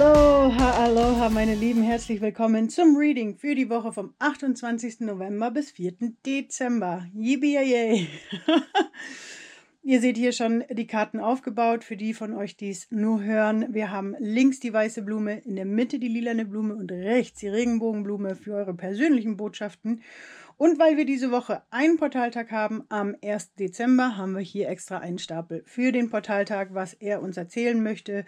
Aloha, aloha, meine Lieben, herzlich willkommen zum Reading für die Woche vom 28. November bis 4. Dezember. Yippie Ihr seht hier schon die Karten aufgebaut, für die von euch, die es nur hören. Wir haben links die weiße Blume, in der Mitte die lilane Blume und rechts die Regenbogenblume für eure persönlichen Botschaften. Und weil wir diese Woche einen Portaltag haben, am 1. Dezember, haben wir hier extra einen Stapel für den Portaltag, was er uns erzählen möchte.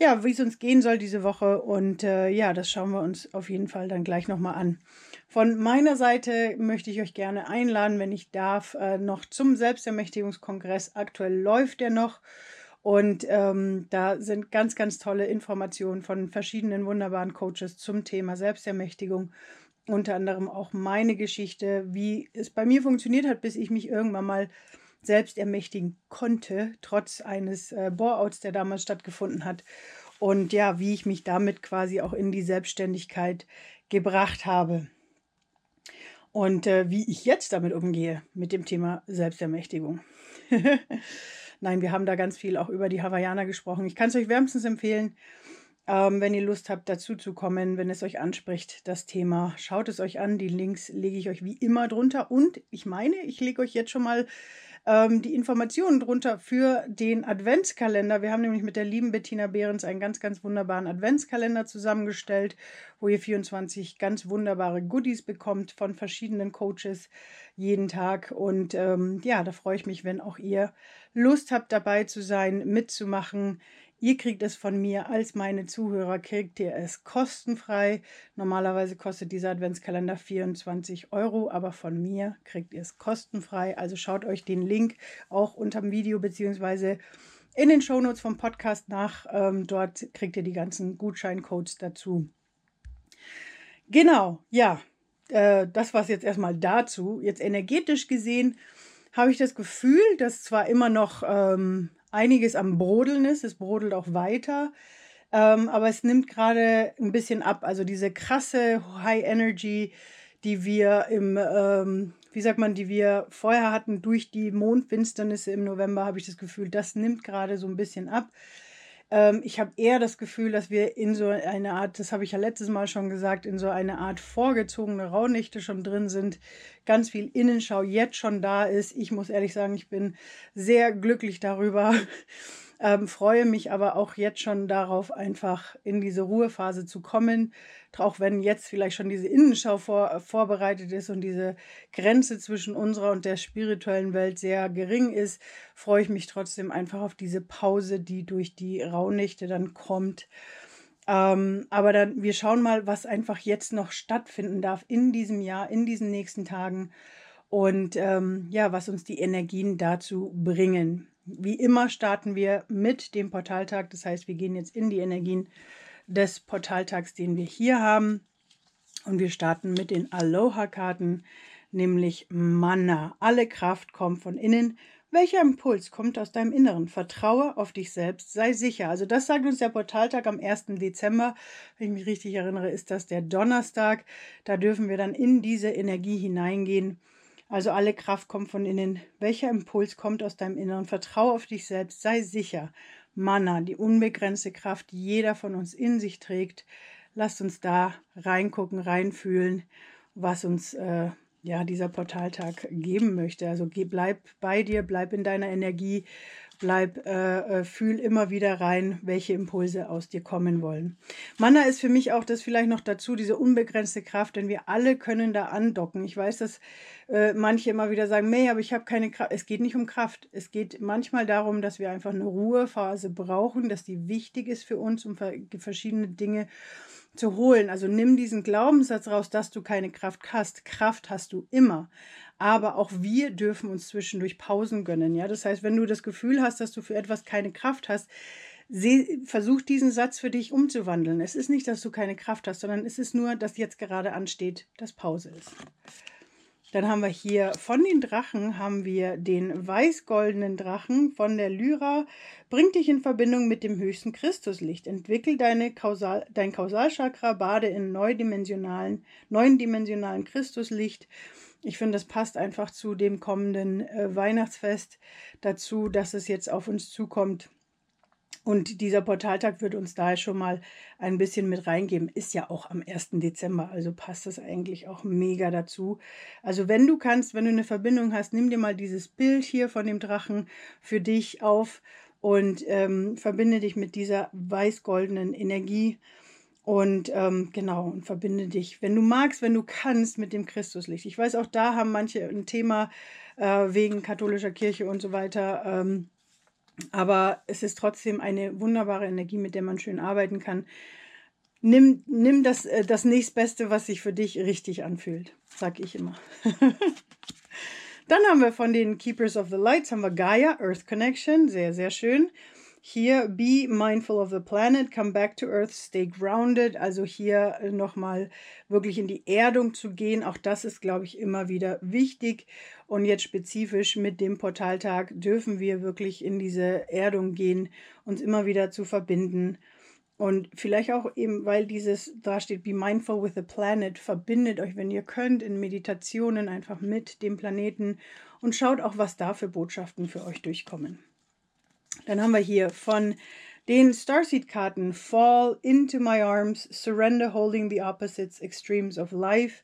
Ja, wie es uns gehen soll diese Woche. Und äh, ja, das schauen wir uns auf jeden Fall dann gleich nochmal an. Von meiner Seite möchte ich euch gerne einladen, wenn ich darf, äh, noch zum Selbstermächtigungskongress. Aktuell läuft er noch. Und ähm, da sind ganz, ganz tolle Informationen von verschiedenen wunderbaren Coaches zum Thema Selbstermächtigung unter anderem auch meine Geschichte, wie es bei mir funktioniert hat, bis ich mich irgendwann mal selbst ermächtigen konnte, trotz eines äh, Boreouts, der damals stattgefunden hat. Und ja, wie ich mich damit quasi auch in die Selbstständigkeit gebracht habe. Und äh, wie ich jetzt damit umgehe, mit dem Thema Selbstermächtigung. Nein, wir haben da ganz viel auch über die Hawaiianer gesprochen. Ich kann es euch wärmstens empfehlen. Ähm, wenn ihr Lust habt, dazu zu kommen, wenn es euch anspricht, das Thema, schaut es euch an. Die Links lege ich euch wie immer drunter. Und ich meine, ich lege euch jetzt schon mal ähm, die Informationen drunter für den Adventskalender. Wir haben nämlich mit der lieben Bettina Behrens einen ganz, ganz wunderbaren Adventskalender zusammengestellt, wo ihr 24 ganz wunderbare Goodies bekommt von verschiedenen Coaches jeden Tag. Und ähm, ja, da freue ich mich, wenn auch ihr Lust habt, dabei zu sein, mitzumachen. Ihr kriegt es von mir als meine Zuhörer, kriegt ihr es kostenfrei. Normalerweise kostet dieser Adventskalender 24 Euro, aber von mir kriegt ihr es kostenfrei. Also schaut euch den Link auch unter dem Video beziehungsweise in den Shownotes vom Podcast nach. Ähm, dort kriegt ihr die ganzen Gutscheincodes dazu. Genau, ja, äh, das war es jetzt erstmal dazu. Jetzt energetisch gesehen habe ich das Gefühl, dass zwar immer noch ähm, einiges am Brodeln ist. Es brodelt auch weiter. Ähm, aber es nimmt gerade ein bisschen ab. Also diese krasse High Energy, die wir im, ähm, wie sagt man, die wir vorher hatten durch die Mondfinsternisse im November, habe ich das Gefühl, das nimmt gerade so ein bisschen ab. Ähm, ich habe eher das Gefühl, dass wir in so eine Art, das habe ich ja letztes Mal schon gesagt, in so eine Art vorgezogene Rauhnächte schon drin sind. Ganz viel Innenschau jetzt schon da ist. Ich muss ehrlich sagen, ich bin sehr glücklich darüber. Ähm, freue mich aber auch jetzt schon darauf, einfach in diese Ruhephase zu kommen. Auch wenn jetzt vielleicht schon diese Innenschau vor, vorbereitet ist und diese Grenze zwischen unserer und der spirituellen Welt sehr gering ist, freue ich mich trotzdem einfach auf diese Pause, die durch die Rauhnächte dann kommt. Ähm, aber dann, wir schauen mal, was einfach jetzt noch stattfinden darf in diesem Jahr, in diesen nächsten Tagen und ähm, ja, was uns die Energien dazu bringen. Wie immer starten wir mit dem Portaltag. Das heißt, wir gehen jetzt in die Energien des Portaltags, den wir hier haben. Und wir starten mit den Aloha-Karten, nämlich Manna. Alle Kraft kommt von innen. Welcher Impuls kommt aus deinem Inneren? Vertraue auf dich selbst, sei sicher. Also das sagt uns der Portaltag am 1. Dezember. Wenn ich mich richtig erinnere, ist das der Donnerstag. Da dürfen wir dann in diese Energie hineingehen also alle Kraft kommt von innen. Welcher Impuls kommt aus deinem Inneren? Vertraue auf dich selbst, sei sicher. Mana, die unbegrenzte Kraft, die jeder von uns in sich trägt. Lasst uns da reingucken, reinfühlen, was uns äh, ja dieser Portaltag geben möchte. Also geh, bleib bei dir, bleib in deiner Energie, bleib, äh, äh, fühl immer wieder rein, welche Impulse aus dir kommen wollen. Mana ist für mich auch das vielleicht noch dazu, diese unbegrenzte Kraft, denn wir alle können da andocken. Ich weiß, dass äh, manche immer wieder sagen, nee, aber ich habe keine Kraft. Es geht nicht um Kraft. Es geht manchmal darum, dass wir einfach eine Ruhephase brauchen, dass die wichtig ist für uns, um verschiedene Dinge zu holen. Also nimm diesen Glaubenssatz raus, dass du keine Kraft hast. Kraft hast du immer aber auch wir dürfen uns zwischendurch Pausen gönnen. Ja, das heißt, wenn du das Gefühl hast, dass du für etwas keine Kraft hast, seh, versuch diesen Satz für dich umzuwandeln. Es ist nicht, dass du keine Kraft hast, sondern es ist nur, dass jetzt gerade ansteht, dass Pause ist. Dann haben wir hier von den Drachen haben wir den weiß-goldenen Drachen von der Lyra. Bringt dich in Verbindung mit dem höchsten Christuslicht. Entwickel deine Kausal, dein Kausalchakra, bade in neundimensionalen, neundimensionalen Christuslicht ich finde, das passt einfach zu dem kommenden äh, Weihnachtsfest dazu, dass es jetzt auf uns zukommt. Und dieser Portaltag wird uns daher schon mal ein bisschen mit reingeben. Ist ja auch am 1. Dezember, also passt das eigentlich auch mega dazu. Also wenn du kannst, wenn du eine Verbindung hast, nimm dir mal dieses Bild hier von dem Drachen für dich auf und ähm, verbinde dich mit dieser weiß-goldenen Energie. Und ähm, genau, und verbinde dich, wenn du magst, wenn du kannst, mit dem Christuslicht. Ich weiß, auch da haben manche ein Thema äh, wegen katholischer Kirche und so weiter. Ähm, aber es ist trotzdem eine wunderbare Energie, mit der man schön arbeiten kann. Nimm, nimm das, äh, das nächstbeste, was sich für dich richtig anfühlt, sag ich immer. Dann haben wir von den Keepers of the Lights haben wir Gaia, Earth Connection, sehr, sehr schön. Hier, be mindful of the planet, come back to Earth, stay grounded. Also hier nochmal wirklich in die Erdung zu gehen. Auch das ist, glaube ich, immer wieder wichtig. Und jetzt spezifisch mit dem Portaltag dürfen wir wirklich in diese Erdung gehen, uns immer wieder zu verbinden. Und vielleicht auch eben, weil dieses da steht, be mindful with the planet, verbindet euch, wenn ihr könnt, in Meditationen einfach mit dem Planeten und schaut auch, was da für Botschaften für euch durchkommen. Dann haben wir hier von den Starseed-Karten Fall into my arms, Surrender holding the opposites, Extremes of Life.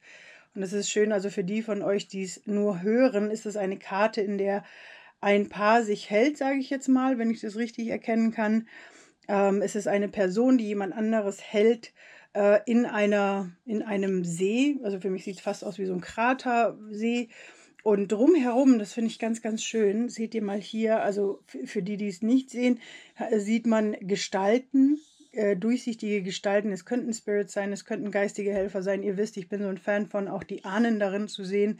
Und das ist schön, also für die von euch, die es nur hören, ist es eine Karte, in der ein Paar sich hält, sage ich jetzt mal, wenn ich das richtig erkennen kann. Ähm, es ist eine Person, die jemand anderes hält äh, in, einer, in einem See. Also für mich sieht es fast aus wie so ein Kratersee. Und drumherum, das finde ich ganz, ganz schön, seht ihr mal hier, also für die, die es nicht sehen, sieht man Gestalten, äh, durchsichtige Gestalten. Es könnten Spirits sein, es könnten geistige Helfer sein. Ihr wisst, ich bin so ein Fan von auch die Ahnen darin zu sehen.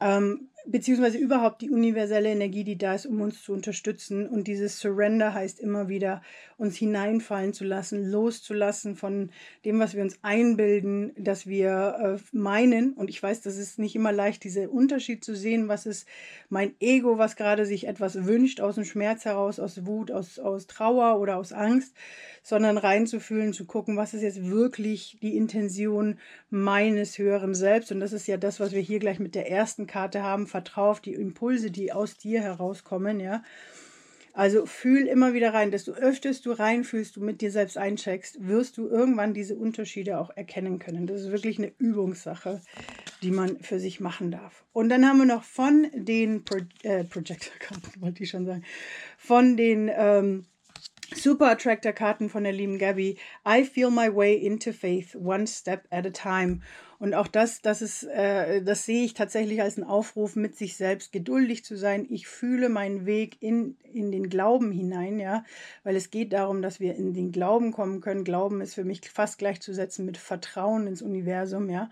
Ähm, beziehungsweise überhaupt die universelle Energie, die da ist, um uns zu unterstützen. Und dieses Surrender heißt immer wieder, uns hineinfallen zu lassen, loszulassen von dem, was wir uns einbilden, dass wir äh, meinen. Und ich weiß, das ist nicht immer leicht, diesen Unterschied zu sehen, was ist mein Ego, was gerade sich etwas wünscht, aus dem Schmerz heraus, aus Wut, aus, aus Trauer oder aus Angst sondern reinzufühlen, zu gucken, was ist jetzt wirklich die Intention meines höheren Selbst. Und das ist ja das, was wir hier gleich mit der ersten Karte haben. Vertrau auf die Impulse, die aus dir herauskommen, ja. Also fühl immer wieder rein, desto öfters du reinfühlst, du mit dir selbst eincheckst, wirst du irgendwann diese Unterschiede auch erkennen können. Das ist wirklich eine Übungssache, die man für sich machen darf. Und dann haben wir noch von den Pro äh, Projector-Karten, wollte ich schon sagen, von den ähm, Super Attractor-Karten von der lieben Gabby. I feel my way into faith, one step at a time. Und auch das, das ist, äh, das sehe ich tatsächlich als einen Aufruf, mit sich selbst geduldig zu sein. Ich fühle meinen Weg in, in den Glauben hinein, ja, weil es geht darum, dass wir in den Glauben kommen können. Glauben ist für mich fast gleichzusetzen mit Vertrauen ins Universum, ja.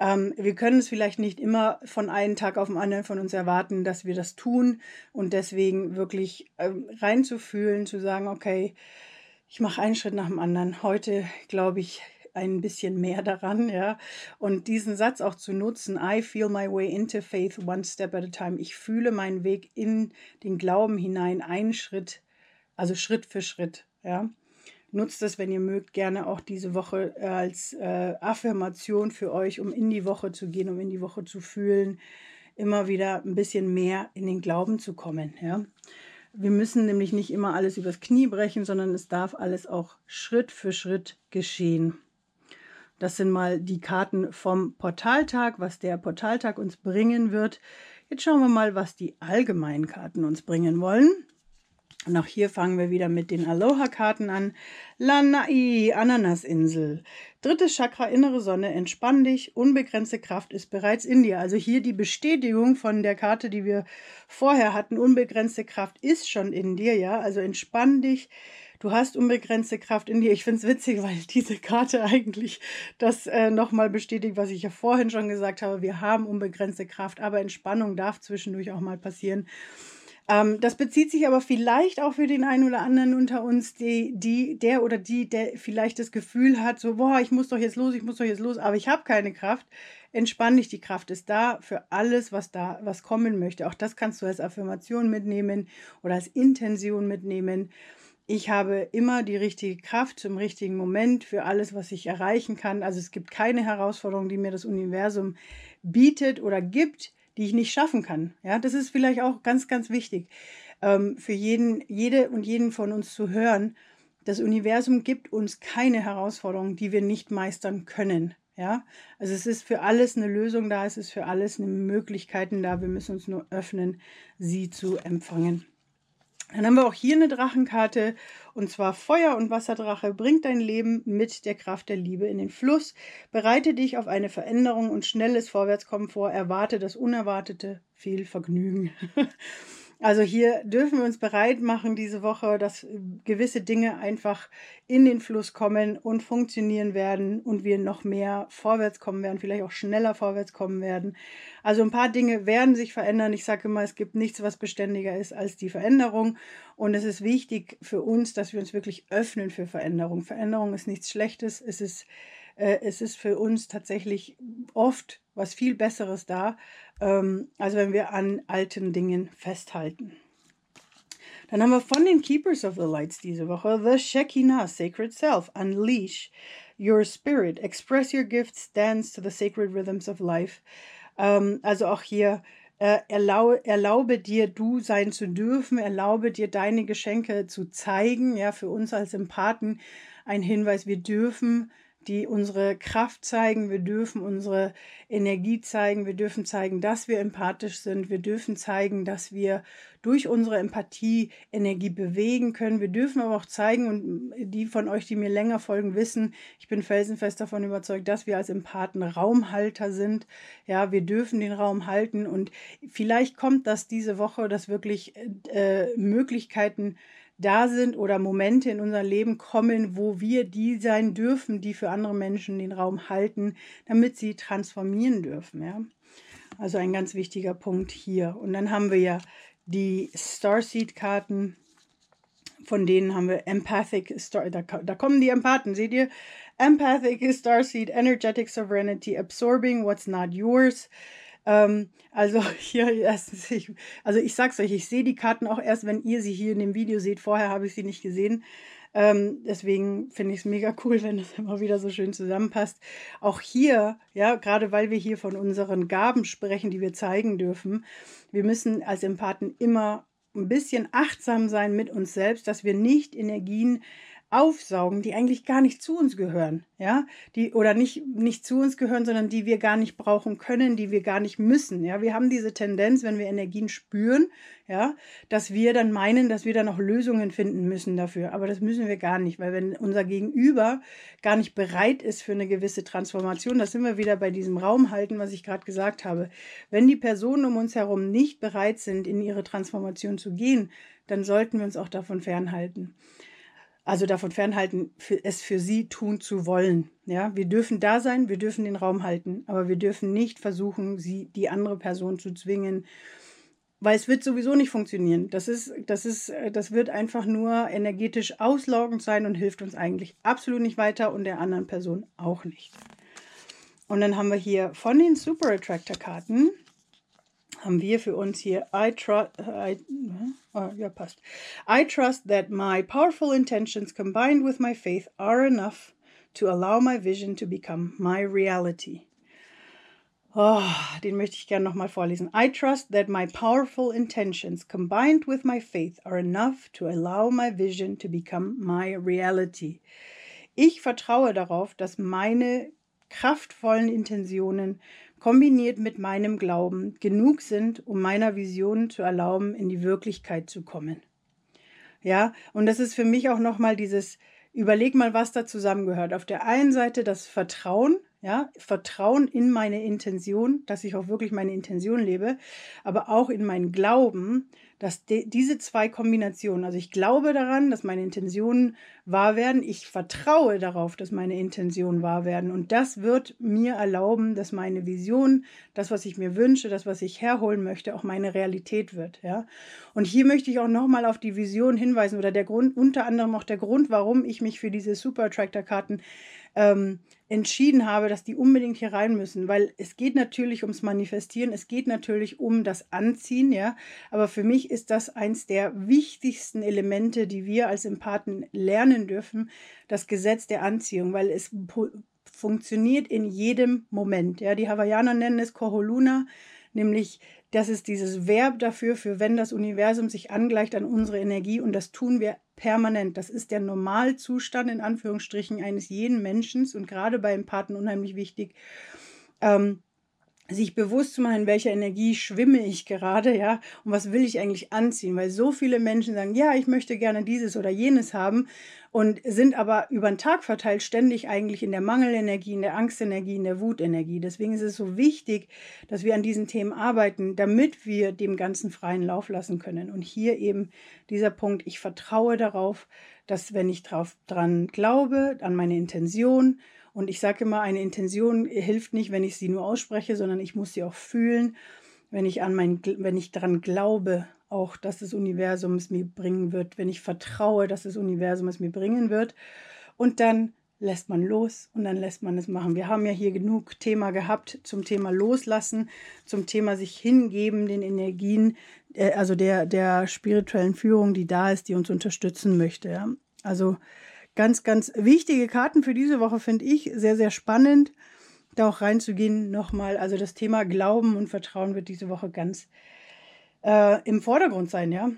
Ähm, wir können es vielleicht nicht immer von einem Tag auf den anderen von uns erwarten, dass wir das tun und deswegen wirklich ähm, reinzufühlen, zu sagen, okay, ich mache einen Schritt nach dem anderen. Heute glaube ich ein bisschen mehr daran, ja. Und diesen Satz auch zu nutzen, I feel my way into faith one step at a time. Ich fühle meinen Weg in den Glauben hinein, einen Schritt, also Schritt für Schritt, ja. Nutzt es, wenn ihr mögt, gerne auch diese Woche äh, als äh, Affirmation für euch, um in die Woche zu gehen, um in die Woche zu fühlen, immer wieder ein bisschen mehr in den Glauben zu kommen. Ja? Wir müssen nämlich nicht immer alles übers Knie brechen, sondern es darf alles auch Schritt für Schritt geschehen. Das sind mal die Karten vom Portaltag, was der Portaltag uns bringen wird. Jetzt schauen wir mal, was die allgemeinen Karten uns bringen wollen. Und auch hier fangen wir wieder mit den Aloha-Karten an. Lanai, Ananasinsel. Drittes Chakra, innere Sonne, entspann dich, unbegrenzte Kraft ist bereits in dir. Also hier die Bestätigung von der Karte, die wir vorher hatten. Unbegrenzte Kraft ist schon in dir, ja. Also entspann dich. Du hast unbegrenzte Kraft in dir. Ich finde es witzig, weil diese Karte eigentlich das äh, nochmal bestätigt, was ich ja vorhin schon gesagt habe. Wir haben unbegrenzte Kraft, aber Entspannung darf zwischendurch auch mal passieren. Ähm, das bezieht sich aber vielleicht auch für den einen oder anderen unter uns, die, die, der oder die, der vielleicht das Gefühl hat, so, boah, ich muss doch jetzt los, ich muss doch jetzt los, aber ich habe keine Kraft. Entspann dich, die Kraft ist da für alles, was da, was kommen möchte. Auch das kannst du als Affirmation mitnehmen oder als Intention mitnehmen. Ich habe immer die richtige Kraft zum richtigen Moment für alles, was ich erreichen kann. Also es gibt keine Herausforderung, die mir das Universum bietet oder gibt, die ich nicht schaffen kann. Ja, das ist vielleicht auch ganz, ganz wichtig. ähm, für jeden, jede und jeden von uns zu hören, das Universum gibt uns keine Herausforderung, die wir nicht meistern können. Ja, also es ist für alles eine Lösung da, es ist für alles eine Möglichkeiten da. Wir müssen uns nur öffnen, sie zu empfangen. Dann haben wir auch hier eine Drachenkarte und zwar Feuer- und Wasserdrache bringt dein Leben mit der Kraft der Liebe in den Fluss. Bereite dich auf eine Veränderung und schnelles Vorwärtskommen vor. Erwarte das Unerwartete. Viel Vergnügen. Also hier dürfen wir uns bereit machen diese Woche, dass gewisse Dinge einfach in den Fluss kommen und funktionieren werden und wir noch mehr vorwärts kommen werden, vielleicht auch schneller vorwärts kommen werden. Also ein paar Dinge werden sich verändern. Ich sage immer, es gibt nichts, was beständiger ist als die Veränderung. Und es ist wichtig für uns, dass wir uns wirklich öffnen für Veränderung. Veränderung ist nichts Schlechtes. Es ist, äh, es ist für uns tatsächlich oft was viel Besseres da, ähm, als wenn wir an alten Dingen festhalten. Dann haben wir von den Keepers of the Lights diese Woche The Shekinah, Sacred Self. Unleash your spirit, express your gifts, dance to the sacred rhythms of life. Ähm, also auch hier äh, erlaube, erlaube dir, du sein zu dürfen, erlaube dir, deine Geschenke zu zeigen. Ja, für uns als Empathen ein Hinweis, wir dürfen die unsere Kraft zeigen, wir dürfen unsere Energie zeigen, wir dürfen zeigen, dass wir empathisch sind, wir dürfen zeigen, dass wir durch unsere Empathie Energie bewegen können. Wir dürfen aber auch zeigen, und die von euch, die mir länger folgen, wissen, ich bin felsenfest davon überzeugt, dass wir als Empathen Raumhalter sind. Ja, wir dürfen den Raum halten und vielleicht kommt das diese Woche, dass wirklich äh, Möglichkeiten da sind oder Momente in unser Leben kommen, wo wir die sein dürfen, die für andere Menschen den Raum halten, damit sie transformieren dürfen. Ja? Also ein ganz wichtiger Punkt hier. Und dann haben wir ja die Starseed-Karten, von denen haben wir Empathic Star, da, da kommen die Empathen, seht ihr? Empathic Starseed, Energetic Sovereignty, Absorbing What's Not Yours. Ähm, also hier erstens, ich, also ich sag's euch, ich sehe die Karten auch erst, wenn ihr sie hier in dem Video seht. Vorher habe ich sie nicht gesehen. Ähm, deswegen finde ich es mega cool, wenn das immer wieder so schön zusammenpasst. Auch hier, ja, gerade weil wir hier von unseren Gaben sprechen, die wir zeigen dürfen, wir müssen als Empathen immer ein bisschen achtsam sein mit uns selbst, dass wir nicht Energien aufsaugen, die eigentlich gar nicht zu uns gehören, ja, die oder nicht nicht zu uns gehören, sondern die wir gar nicht brauchen können, die wir gar nicht müssen, ja. Wir haben diese Tendenz, wenn wir Energien spüren, ja, dass wir dann meinen, dass wir da noch Lösungen finden müssen dafür, aber das müssen wir gar nicht, weil wenn unser Gegenüber gar nicht bereit ist für eine gewisse Transformation, da sind wir wieder bei diesem Raum halten, was ich gerade gesagt habe. Wenn die Personen um uns herum nicht bereit sind, in ihre Transformation zu gehen, dann sollten wir uns auch davon fernhalten also davon fernhalten, für, es für sie tun zu wollen. Ja, wir dürfen da sein, wir dürfen den Raum halten, aber wir dürfen nicht versuchen, sie, die andere Person zu zwingen, weil es wird sowieso nicht funktionieren. Das ist, das ist, das wird einfach nur energetisch auslaugend sein und hilft uns eigentlich absolut nicht weiter und der anderen Person auch nicht. Und dann haben wir hier von den Super Attractor Karten haben wir für uns hier I trust I, oh, ja passt. I trust that my powerful intentions combined with my faith are enough to allow my vision to become my reality. Oh, den möchte ich gerne nochmal vorlesen. I trust that my powerful intentions combined with my faith are enough to allow my vision to become my reality. Ich vertraue darauf, dass meine kraftvollen Intentionen kombiniert mit meinem Glauben genug sind, um meiner Vision zu erlauben, in die Wirklichkeit zu kommen. Ja, und das ist für mich auch nochmal dieses, überleg mal, was da zusammengehört. Auf der einen Seite das Vertrauen, ja, Vertrauen in meine Intention, dass ich auch wirklich meine Intention lebe, aber auch in meinen Glauben, dass diese zwei Kombinationen, also ich glaube daran, dass meine Intentionen wahr werden, ich vertraue darauf, dass meine Intentionen wahr werden und das wird mir erlauben, dass meine Vision, das, was ich mir wünsche, das, was ich herholen möchte, auch meine Realität wird, ja. Und hier möchte ich auch nochmal auf die Vision hinweisen oder der Grund, unter anderem auch der Grund, warum ich mich für diese Super Attractor Karten ähm, entschieden habe, dass die unbedingt hier rein müssen, weil es geht natürlich ums Manifestieren, es geht natürlich um das Anziehen, ja, aber für mich ist das eins der wichtigsten Elemente, die wir als Empathen lernen dürfen, das Gesetz der Anziehung, weil es funktioniert in jedem Moment, ja, die Hawaiianer nennen es Koholuna, nämlich Das ist dieses Verb dafür, für wenn das Universum sich angleicht an unsere Energie und das tun wir permanent. Das ist der Normalzustand in Anführungsstrichen eines jeden Menschen und gerade bei Empathen unheimlich wichtig. Ähm, sich bewusst zu machen, in welcher Energie schwimme ich gerade, ja, und was will ich eigentlich anziehen, weil so viele Menschen sagen, ja, ich möchte gerne dieses oder jenes haben und sind aber über den Tag verteilt ständig eigentlich in der Mangelenergie, in der Angstenergie, in der Wutenergie. Deswegen ist es so wichtig, dass wir an diesen Themen arbeiten, damit wir dem Ganzen freien Lauf lassen können. Und hier eben dieser Punkt, ich vertraue darauf, dass wenn ich drauf dran glaube, an meine Intention, und ich sage immer, eine Intention hilft nicht, wenn ich sie nur ausspreche, sondern ich muss sie auch fühlen, wenn ich an mein, wenn ich daran glaube, auch, dass das Universum es mir bringen wird, wenn ich vertraue, dass das Universum es mir bringen wird. Und dann lässt man los und dann lässt man es machen. Wir haben ja hier genug Thema gehabt zum Thema Loslassen, zum Thema sich hingeben, den Energien, äh, also der, der spirituellen Führung, die da ist, die uns unterstützen möchte. Ja? Also ganz, ganz wichtige Karten für diese Woche finde ich sehr, sehr spannend, da auch reinzugehen nochmal. Also das Thema Glauben und Vertrauen wird diese Woche ganz äh, im Vordergrund sein, ja.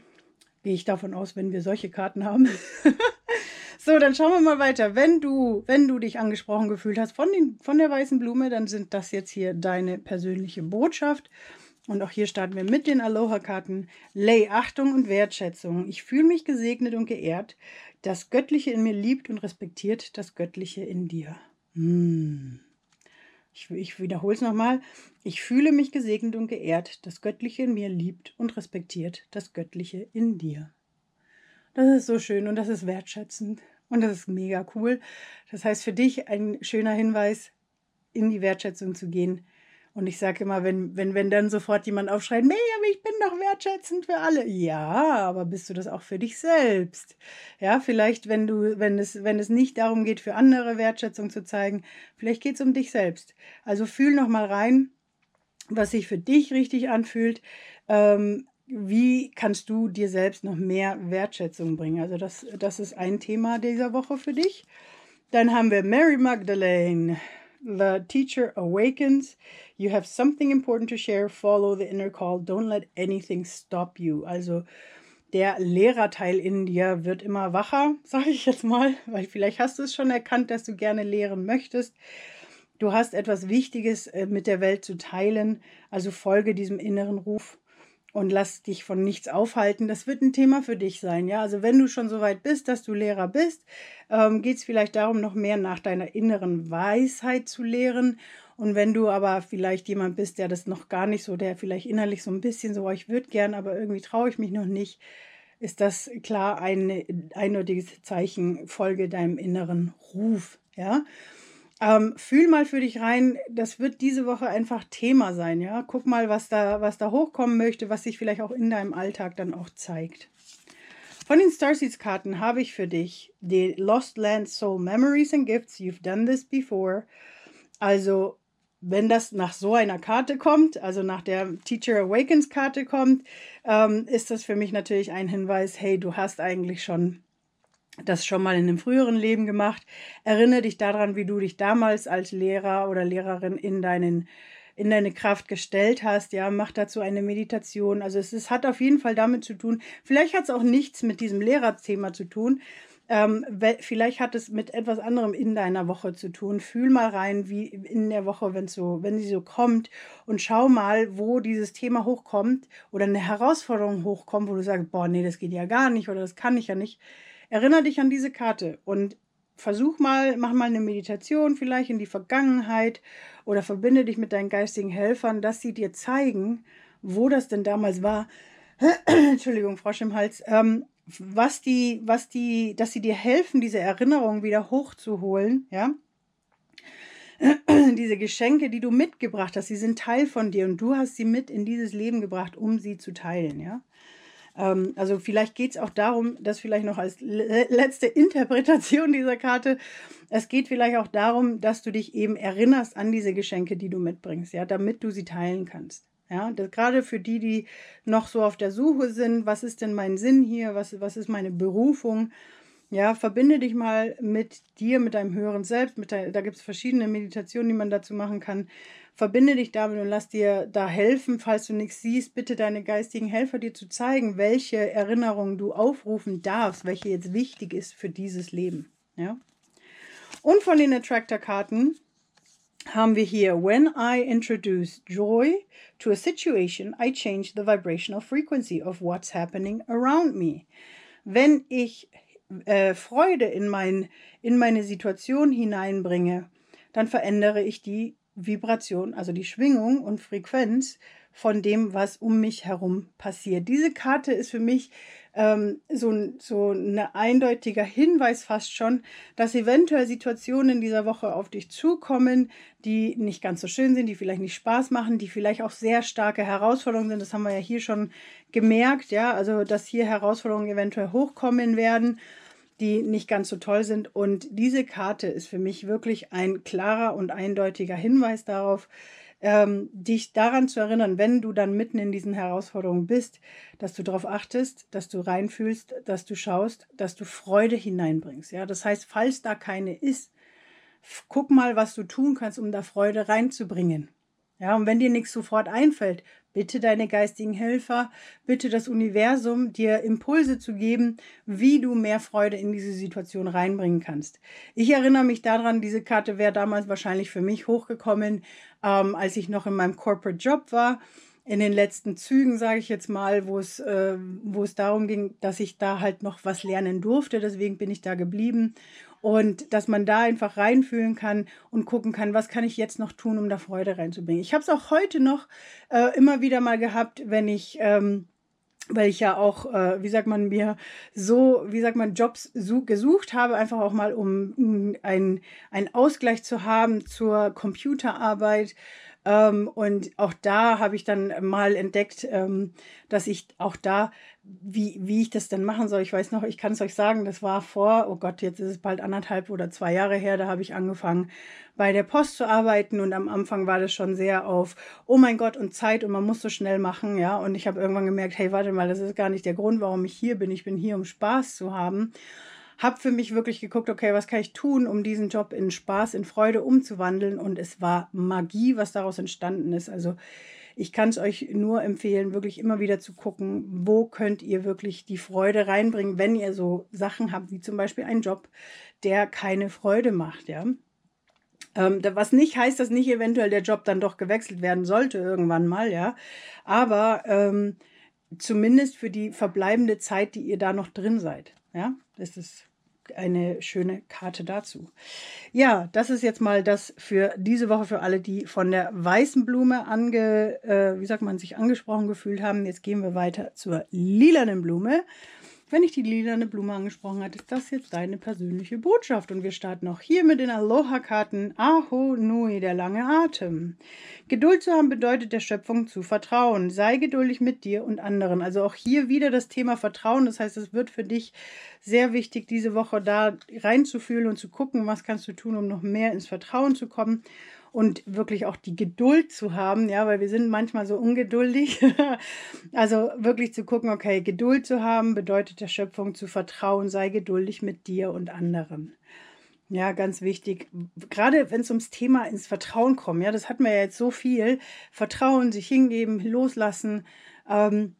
Gehe ich davon aus, wenn wir solche Karten haben. so, dann schauen wir mal weiter. Wenn du, wenn du dich angesprochen gefühlt hast von, den, von der weißen Blume, dann sind das jetzt hier deine persönliche Botschaft. Und auch hier starten wir mit den Aloha-Karten. Lay Achtung und Wertschätzung. Ich fühle mich gesegnet und geehrt. Das Göttliche in mir liebt und respektiert das Göttliche in dir. Hm. Ich, ich wiederhole es nochmal. Ich fühle mich gesegnet und geehrt. Das Göttliche in mir liebt und respektiert das Göttliche in dir. Das ist so schön und das ist wertschätzend und das ist mega cool. Das heißt für dich ein schöner Hinweis, in die Wertschätzung zu gehen und ich sage immer, wenn, wenn, wenn dann sofort jemand aufschreit, nee, aber ich bin doch wertschätzend für alle. Ja, aber bist du das auch für dich selbst? Ja, vielleicht, wenn du, wenn es, wenn es nicht darum geht, für andere Wertschätzung zu zeigen, vielleicht geht es um dich selbst. Also fühl noch mal rein, was sich für dich richtig anfühlt. Ähm, wie kannst du dir selbst noch mehr Wertschätzung bringen? Also das, das ist ein Thema dieser Woche für dich. Dann haben wir Mary Magdalene. The teacher awakens. You have something important to share. Follow the inner call. Don't let anything stop you. Also der Lehrerteil in dir wird immer wacher, sage ich jetzt mal, weil vielleicht hast du es schon erkannt, dass du gerne lehren möchtest. Du hast etwas Wichtiges äh, mit der Welt zu teilen, also folge diesem inneren Ruf und lass dich von nichts aufhalten. Das wird ein Thema für dich sein. Ja, also wenn du schon so weit bist, dass du Lehrer bist, ähm, geht es vielleicht darum, noch mehr nach deiner inneren Weisheit zu lehren. Und wenn du aber vielleicht jemand bist, der das noch gar nicht so, der vielleicht innerlich so ein bisschen so, oh, ich würde gern, aber irgendwie traue ich mich noch nicht, ist das klar ein eindeutiges Zeichen, folge deinem inneren Ruf. Ja. Ähm, fühl mal für dich rein, das wird diese Woche einfach Thema sein, ja. Guck mal, was da, was da hochkommen möchte, was sich vielleicht auch in deinem Alltag dann auch zeigt. Von den Starseeds-Karten habe ich für dich die Lost Land Soul Memories and Gifts. You've done this before. Also, wenn das nach so einer Karte kommt, also nach der Teacher Awakens Karte kommt, ähm, ist das für mich natürlich ein Hinweis, hey, du hast eigentlich schon das schon mal in einem früheren Leben gemacht. Erinnere dich daran, wie du dich damals als Lehrer oder Lehrerin in deinen in deine Kraft gestellt hast, ja, mach dazu eine Meditation. Also es, es hat auf jeden Fall damit zu tun. Vielleicht hat es auch nichts mit diesem Lehrerthema zu tun. Ähm, vielleicht hat es mit etwas anderem in deiner Woche zu tun. Fühl mal rein, wie in der Woche, wenn so, wenn sie so kommt, und schau mal, wo dieses Thema hochkommt oder eine Herausforderung hochkommt, wo du sagst, boah, nee, das geht ja gar nicht oder das kann ich ja nicht. Erinnere dich an diese Karte und versuch mal, mach mal eine Meditation vielleicht in die Vergangenheit oder verbinde dich mit deinen geistigen Helfern, dass sie dir zeigen, wo das denn damals war. Entschuldigung, Frosch im Hals. Ähm, was die, was die, dass sie dir helfen, diese Erinnerung wieder hochzuholen, ja. diese Geschenke, die du mitgebracht hast, sie sind Teil von dir und du hast sie mit in dieses Leben gebracht, um sie zu teilen, ja. Ähm, also vielleicht geht es auch darum, dass vielleicht noch als letzte Interpretation dieser Karte, es geht vielleicht auch darum, dass du dich eben erinnerst an diese Geschenke, die du mitbringst, ja, damit du sie teilen kannst. Ja, das, gerade für die, die noch so auf der Suche sind, was ist denn mein Sinn hier, was, was ist meine Berufung, Ja, verbinde dich mal mit dir, mit deinem höheren Selbst. Mit dein, da gibt es verschiedene Meditationen, die man dazu machen kann. Verbinde dich damit und lass dir da helfen, falls du nichts siehst, bitte deine geistigen Helfer dir zu zeigen, welche Erinnerungen du aufrufen darfst, welche jetzt wichtig ist für dieses Leben. Ja? Und von den Attractor-Karten haben wir hier, when I introduce joy to a situation, I change the vibrational frequency of what's happening around me. Wenn ich äh, Freude in, mein, in meine Situation hineinbringe, dann verändere ich die Vibration, also die Schwingung und Frequenz von dem, was um mich herum passiert. Diese Karte ist für mich ähm, so, so ein eindeutiger Hinweis fast schon, dass eventuell Situationen in dieser Woche auf dich zukommen, die nicht ganz so schön sind, die vielleicht nicht Spaß machen, die vielleicht auch sehr starke Herausforderungen sind. Das haben wir ja hier schon gemerkt, ja, also dass hier Herausforderungen eventuell hochkommen werden die nicht ganz so toll sind. Und diese Karte ist für mich wirklich ein klarer und eindeutiger Hinweis darauf, ähm, dich daran zu erinnern, wenn du dann mitten in diesen Herausforderungen bist, dass du darauf achtest, dass du reinfühlst, dass du schaust, dass du Freude hineinbringst. Ja, das heißt, falls da keine ist, guck mal, was du tun kannst, um da Freude reinzubringen. Ja, und wenn dir nichts sofort einfällt, bitte deine geistigen Helfer, bitte das Universum, dir Impulse zu geben, wie du mehr Freude in diese Situation reinbringen kannst. Ich erinnere mich daran, diese Karte wäre damals wahrscheinlich für mich hochgekommen, ähm, als ich noch in meinem Corporate Job war in den letzten Zügen, sage ich jetzt mal, wo es, äh, wo es darum ging, dass ich da halt noch was lernen durfte. Deswegen bin ich da geblieben und dass man da einfach reinfühlen kann und gucken kann, was kann ich jetzt noch tun, um da Freude reinzubringen. Ich habe es auch heute noch äh, immer wieder mal gehabt, wenn ich ähm, weil ich ja auch, äh, wie sagt man mir, so, wie sagt man, Jobs gesucht habe, einfach auch mal, um, einen Ausgleich zu haben zur Computerarbeit, ähm, und auch da habe ich dann mal entdeckt, ähm, dass ich auch da, wie, wie ich das denn machen soll, ich weiß noch, ich kann es euch sagen, das war vor, oh Gott, jetzt ist es bald anderthalb oder zwei Jahre her, da habe ich angefangen, bei der Post zu arbeiten und am Anfang war das schon sehr auf, oh mein Gott, und Zeit und man muss so schnell machen, ja. Und ich habe irgendwann gemerkt, hey, warte mal, das ist gar nicht der Grund, warum ich hier bin. Ich bin hier, um Spaß zu haben habe für mich wirklich geguckt, okay, was kann ich tun, um diesen Job in Spaß, in Freude umzuwandeln. Und es war Magie, was daraus entstanden ist. Also ich kann es euch nur empfehlen, wirklich immer wieder zu gucken, wo könnt ihr wirklich die Freude reinbringen, wenn ihr so Sachen habt, wie zum Beispiel einen Job, der keine Freude macht, ja. Ähm, was nicht heißt, dass nicht eventuell der Job dann doch gewechselt werden sollte irgendwann mal, ja. Aber ähm, zumindest für die verbleibende Zeit, die ihr da noch drin seid. Ja, das ist eine schöne Karte dazu. Ja, das ist jetzt mal das für diese Woche für alle, die von der weißen Blume ange, äh, wie sagt man, sich angesprochen gefühlt haben. Jetzt gehen wir weiter zur lilanen Blume. Wenn ich die lilane Blume angesprochen hatte, ist das jetzt deine persönliche Botschaft. Und wir starten auch hier mit den Aloha-Karten Aho Nui, der lange Atem. Geduld zu haben bedeutet der Schöpfung zu vertrauen. Sei geduldig mit dir und anderen. Also auch hier wieder das Thema Vertrauen. Das heißt, es wird für dich sehr wichtig, diese Woche da reinzufühlen und zu gucken, was kannst du tun, um noch mehr ins Vertrauen zu kommen und wirklich auch die Geduld zu haben, ja, weil wir sind manchmal so ungeduldig. also wirklich zu gucken, okay, Geduld zu haben bedeutet der Schöpfung zu vertrauen, sei geduldig mit dir und anderen. Ja, ganz wichtig. Gerade wenn es ums Thema ins Vertrauen kommt, ja, das hatten wir ja jetzt so viel. Vertrauen, sich hingeben, loslassen. Ähm,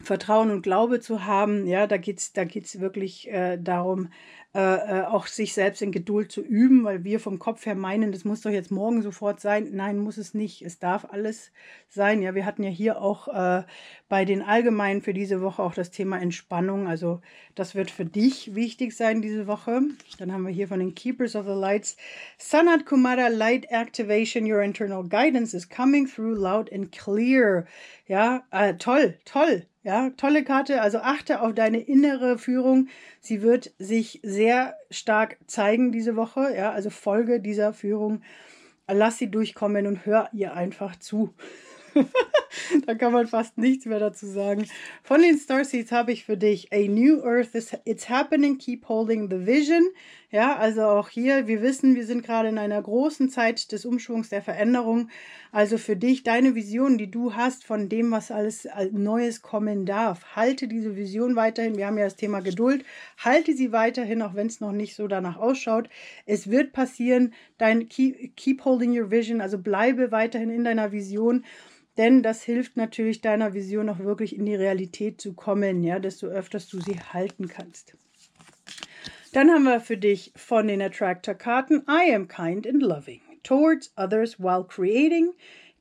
Vertrauen und Glaube zu haben, ja, da geht es da geht's wirklich äh, darum, äh, äh, auch sich selbst in Geduld zu üben, weil wir vom Kopf her meinen, das muss doch jetzt morgen sofort sein. Nein, muss es nicht. Es darf alles sein. Ja, wir hatten ja hier auch äh, bei den Allgemeinen für diese Woche auch das Thema Entspannung. Also das wird für dich wichtig sein diese Woche. Dann haben wir hier von den Keepers of the Lights Sanat Kumara Light Activation. Your internal guidance is coming through loud and clear. Ja, äh, toll, toll. Ja, tolle Karte. Also achte auf deine innere Führung. Sie wird sich sehr stark zeigen diese Woche. Ja, also folge dieser Führung. Lass sie durchkommen und hör ihr einfach zu. da kann man fast nichts mehr dazu sagen. Von den Starseeds habe ich für dich A New Earth is It's Happening, Keep Holding the Vision. Ja, also auch hier, wir wissen, wir sind gerade in einer großen Zeit des Umschwungs der Veränderung. Also für dich, deine Vision, die du hast von dem, was alles Neues kommen darf, halte diese Vision weiterhin. Wir haben ja das Thema Geduld. Halte sie weiterhin, auch wenn es noch nicht so danach ausschaut. Es wird passieren. Dein keep, keep holding your vision, also bleibe weiterhin in deiner Vision. Denn das hilft natürlich deiner Vision auch wirklich in die Realität zu kommen, ja, desto öfters du sie halten kannst. Dann haben wir für dich von den Attractor-Karten I am kind and loving towards others while creating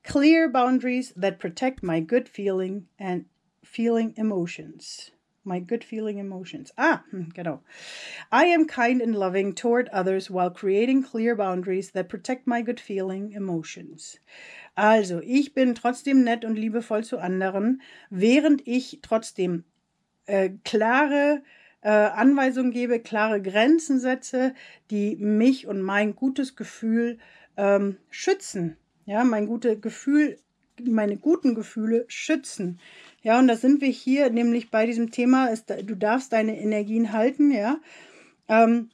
clear boundaries that protect my good feeling and feeling emotions. My good feeling emotions. Ah, genau. I am kind and loving toward others while creating clear boundaries that protect my good feeling emotions. Also, ich bin trotzdem nett und liebevoll zu anderen, während ich trotzdem äh, klare äh, Anweisungen gebe, klare Grenzen setze, die mich und mein gutes Gefühl ähm, schützen. Ja, mein gutes Gefühl, meine guten Gefühle schützen. Ja, und da sind wir hier nämlich bei diesem Thema, ist, du darfst deine Energien halten, ja. Ähm,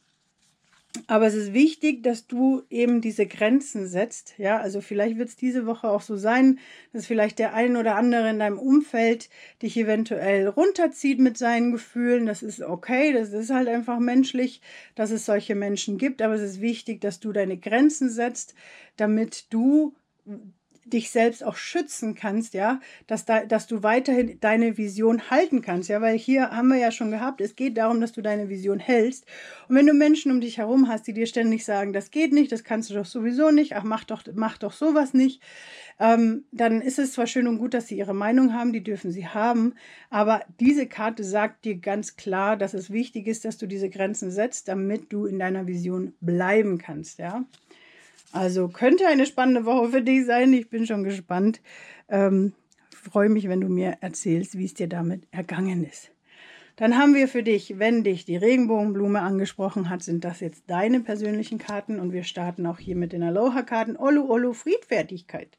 aber es ist wichtig, dass du eben diese Grenzen setzt. Ja, also vielleicht wird es diese Woche auch so sein, dass vielleicht der ein oder andere in deinem Umfeld dich eventuell runterzieht mit seinen Gefühlen. Das ist okay, das ist halt einfach menschlich, dass es solche Menschen gibt. Aber es ist wichtig, dass du deine Grenzen setzt, damit du dich selbst auch schützen kannst, ja, dass, da, dass du weiterhin deine Vision halten kannst, ja, weil hier haben wir ja schon gehabt, es geht darum, dass du deine Vision hältst. Und wenn du Menschen um dich herum hast, die dir ständig sagen, das geht nicht, das kannst du doch sowieso nicht, ach, mach doch, mach doch sowas nicht, ähm, dann ist es zwar schön und gut, dass sie ihre Meinung haben, die dürfen sie haben, aber diese Karte sagt dir ganz klar, dass es wichtig ist, dass du diese Grenzen setzt, damit du in deiner Vision bleiben kannst, ja. Also könnte eine spannende Woche für dich sein. Ich bin schon gespannt. Ähm, freue mich, wenn du mir erzählst, wie es dir damit ergangen ist. Dann haben wir für dich, wenn dich die Regenbogenblume angesprochen hat, sind das jetzt deine persönlichen Karten und wir starten auch hier mit den Aloha-Karten. Olu Olu Friedfertigkeit.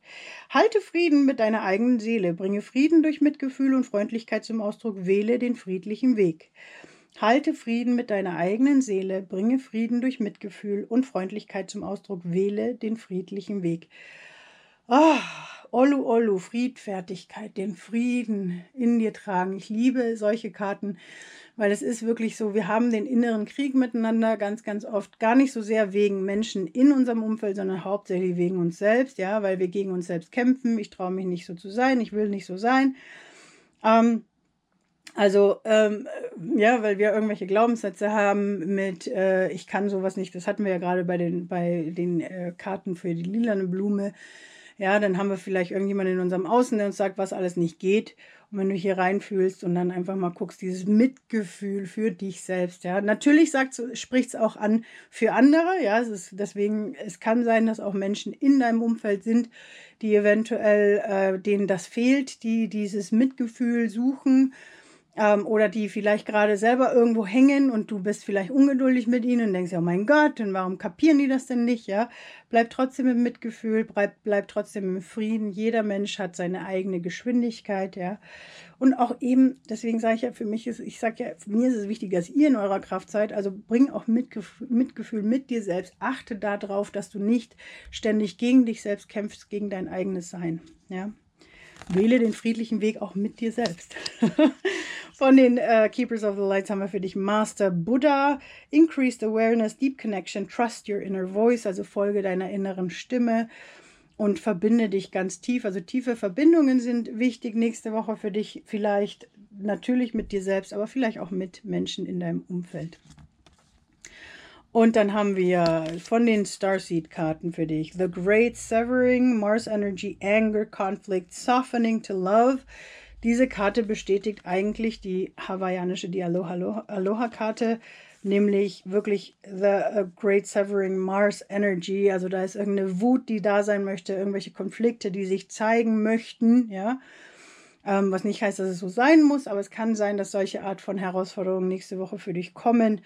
Halte Frieden mit deiner eigenen Seele, bringe Frieden durch Mitgefühl und Freundlichkeit zum Ausdruck, wähle den friedlichen Weg. Halte Frieden mit deiner eigenen Seele, bringe Frieden durch Mitgefühl und Freundlichkeit zum Ausdruck, wähle den friedlichen Weg. Ah, Olu Olu, Friedfertigkeit, den Frieden in dir tragen. Ich liebe solche Karten, weil es ist wirklich so, wir haben den inneren Krieg miteinander ganz, ganz oft, gar nicht so sehr wegen Menschen in unserem Umfeld, sondern hauptsächlich wegen uns selbst, ja, weil wir gegen uns selbst kämpfen. Ich traue mich nicht so zu sein, ich will nicht so sein. Ähm, also, ähm, ja, weil wir irgendwelche Glaubenssätze haben mit, äh, ich kann sowas nicht, das hatten wir ja gerade bei den, bei den äh, Karten für die lilane Blume. Ja, dann haben wir vielleicht irgendjemanden in unserem Außen, der uns sagt, was alles nicht geht. Und wenn du hier reinfühlst und dann einfach mal guckst, dieses Mitgefühl für dich selbst, ja. Natürlich spricht es auch an für andere, ja. Es ist deswegen, es kann sein, dass auch Menschen in deinem Umfeld sind, die eventuell, äh, denen das fehlt, die dieses Mitgefühl suchen ähm, oder die vielleicht gerade selber irgendwo hängen und du bist vielleicht ungeduldig mit ihnen und denkst, oh mein Gott, und warum kapieren die das denn nicht? Ja, bleib trotzdem im Mitgefühl, bleib, bleib trotzdem im Frieden. Jeder Mensch hat seine eigene Geschwindigkeit, ja. Und auch eben, deswegen sage ich ja, für mich ist, ich sage ja, für mir ist es wichtig, dass ihr in eurer Kraft seid. Also bring auch Mitgefühl, Mitgefühl mit dir selbst. Achte darauf, dass du nicht ständig gegen dich selbst kämpfst, gegen dein eigenes Sein, ja. Wähle den friedlichen Weg auch mit dir selbst. Von den äh, Keepers of the Lights haben wir für dich Master Buddha, Increased Awareness, Deep Connection, Trust Your Inner Voice, also folge deiner inneren Stimme und verbinde dich ganz tief. Also tiefe Verbindungen sind wichtig nächste Woche für dich, vielleicht natürlich mit dir selbst, aber vielleicht auch mit Menschen in deinem Umfeld. Und dann haben wir von den Starseed-Karten für dich The Great Severing, Mars Energy, Anger, Conflict, Softening to Love. Diese Karte bestätigt eigentlich die hawaiianische, die Aloha-Karte, nämlich wirklich The Great Severing Mars Energy. Also da ist irgendeine Wut, die da sein möchte, irgendwelche Konflikte, die sich zeigen möchten, ja. Ähm, was nicht heißt, dass es so sein muss, aber es kann sein, dass solche Art von Herausforderungen nächste Woche für dich kommen.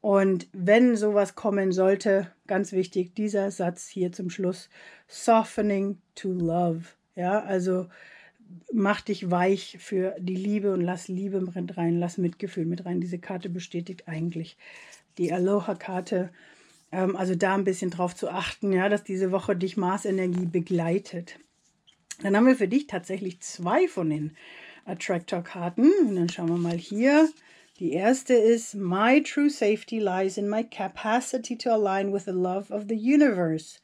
Und wenn sowas kommen sollte, ganz wichtig, dieser Satz hier zum Schluss, softening to love. Ja, also mach dich weich für die Liebe und lass Liebe mit rein, lass Mitgefühl mit rein. Diese Karte bestätigt eigentlich die Aloha-Karte. Ähm, also da ein bisschen drauf zu achten, ja, dass diese Woche dich Marsenergie begleitet. Dann haben wir für dich tatsächlich zwei von den Attractor-Karten. Und dann schauen wir mal hier. Die erste ist My true safety lies in my capacity to align with the love of the universe.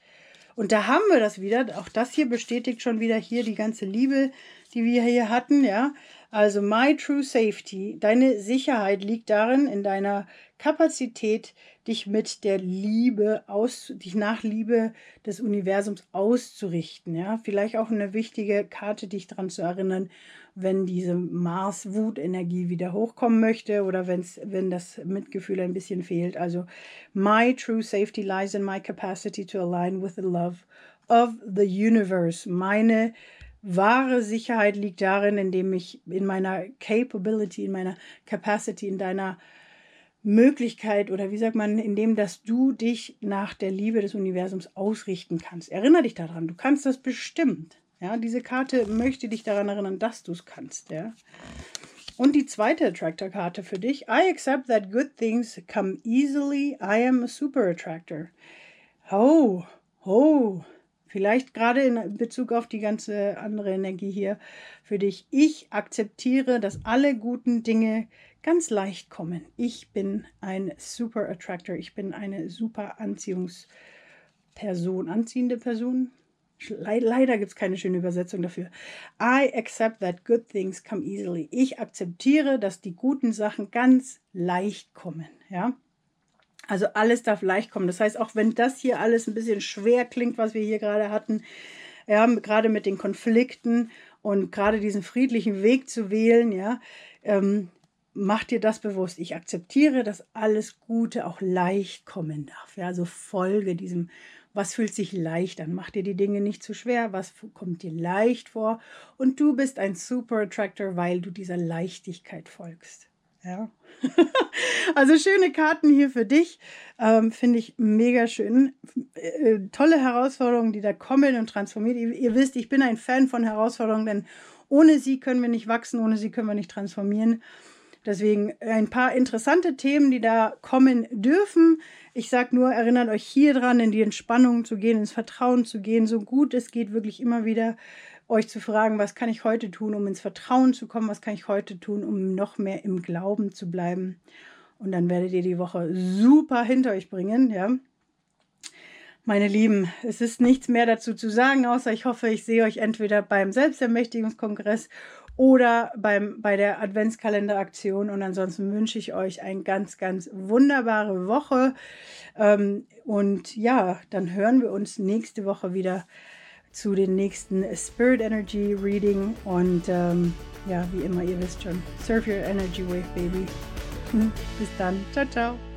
Und da haben wir das wieder. Auch das hier bestätigt schon wieder hier die ganze Liebe, die wir hier hatten, ja. Also my true safety, deine Sicherheit liegt darin, in deiner Kapazität, dich mit der Liebe aus, dich nach Liebe des Universums auszurichten, ja. Vielleicht auch eine wichtige Karte, dich daran zu erinnern, wenn diese Mars-Wut-Energie wieder hochkommen möchte oder wenn's, wenn das Mitgefühl ein bisschen fehlt. Also, my true safety lies in my capacity to align with the love of the universe. Meine wahre Sicherheit liegt darin, indem ich in meiner Capability, in meiner Capacity, in deiner Möglichkeit oder wie sagt man, indem dass du dich nach der Liebe des Universums ausrichten kannst. Erinnere dich daran, du kannst das bestimmt. Ja, diese Karte möchte dich daran erinnern, dass du es kannst. Ja. Und die zweite Attractor-Karte für dich. I accept that good things come easily. I am a super attractor. Oh, oh. Vielleicht gerade in Bezug auf die ganze andere Energie hier für dich. Ich akzeptiere, dass alle guten Dinge ganz leicht kommen. Ich bin ein Super Attractor. Ich bin eine super Anziehungsperson. Anziehende Person? Leider gibt es keine schöne Übersetzung dafür. I accept that good things come easily. Ich akzeptiere, dass die guten Sachen ganz leicht kommen. Ja. Also alles darf leicht kommen. Das heißt, auch wenn das hier alles ein bisschen schwer klingt, was wir hier gerade hatten, ja, gerade mit den Konflikten und gerade diesen friedlichen Weg zu wählen, ja, ähm, mach dir das bewusst. Ich akzeptiere, dass alles Gute auch leicht kommen darf. Ja, also folge diesem was fühlt sich leicht an? Mach dir die Dinge nicht zu schwer. Was kommt dir leicht vor? Und du bist ein Super Attractor, weil du dieser Leichtigkeit folgst. Ja. also schöne Karten hier für dich. Ähm, Finde ich mega schön. Äh, tolle Herausforderungen, die da kommen und transformieren. Ihr, ihr wisst, ich bin ein Fan von Herausforderungen, denn ohne sie können wir nicht wachsen, ohne sie können wir nicht transformieren. Deswegen ein paar interessante Themen, die da kommen dürfen. Ich sage nur, erinnert euch hier dran, in die Entspannung zu gehen, ins Vertrauen zu gehen, so gut es geht, wirklich immer wieder euch zu fragen, was kann ich heute tun, um ins Vertrauen zu kommen, was kann ich heute tun, um noch mehr im Glauben zu bleiben. Und dann werdet ihr die Woche super hinter euch bringen, ja. Meine Lieben, es ist nichts mehr dazu zu sagen, außer ich hoffe, ich sehe euch entweder beim Selbstermächtigungskongress oder beim, bei der Adventskalenderaktion. Und ansonsten wünsche ich euch eine ganz, ganz wunderbare Woche. Ähm, und ja, dann hören wir uns nächste Woche wieder zu den nächsten Spirit Energy Reading. Und ähm, ja, wie immer, ihr wisst schon, surf your energy wave, baby. Bis dann. Ciao, ciao.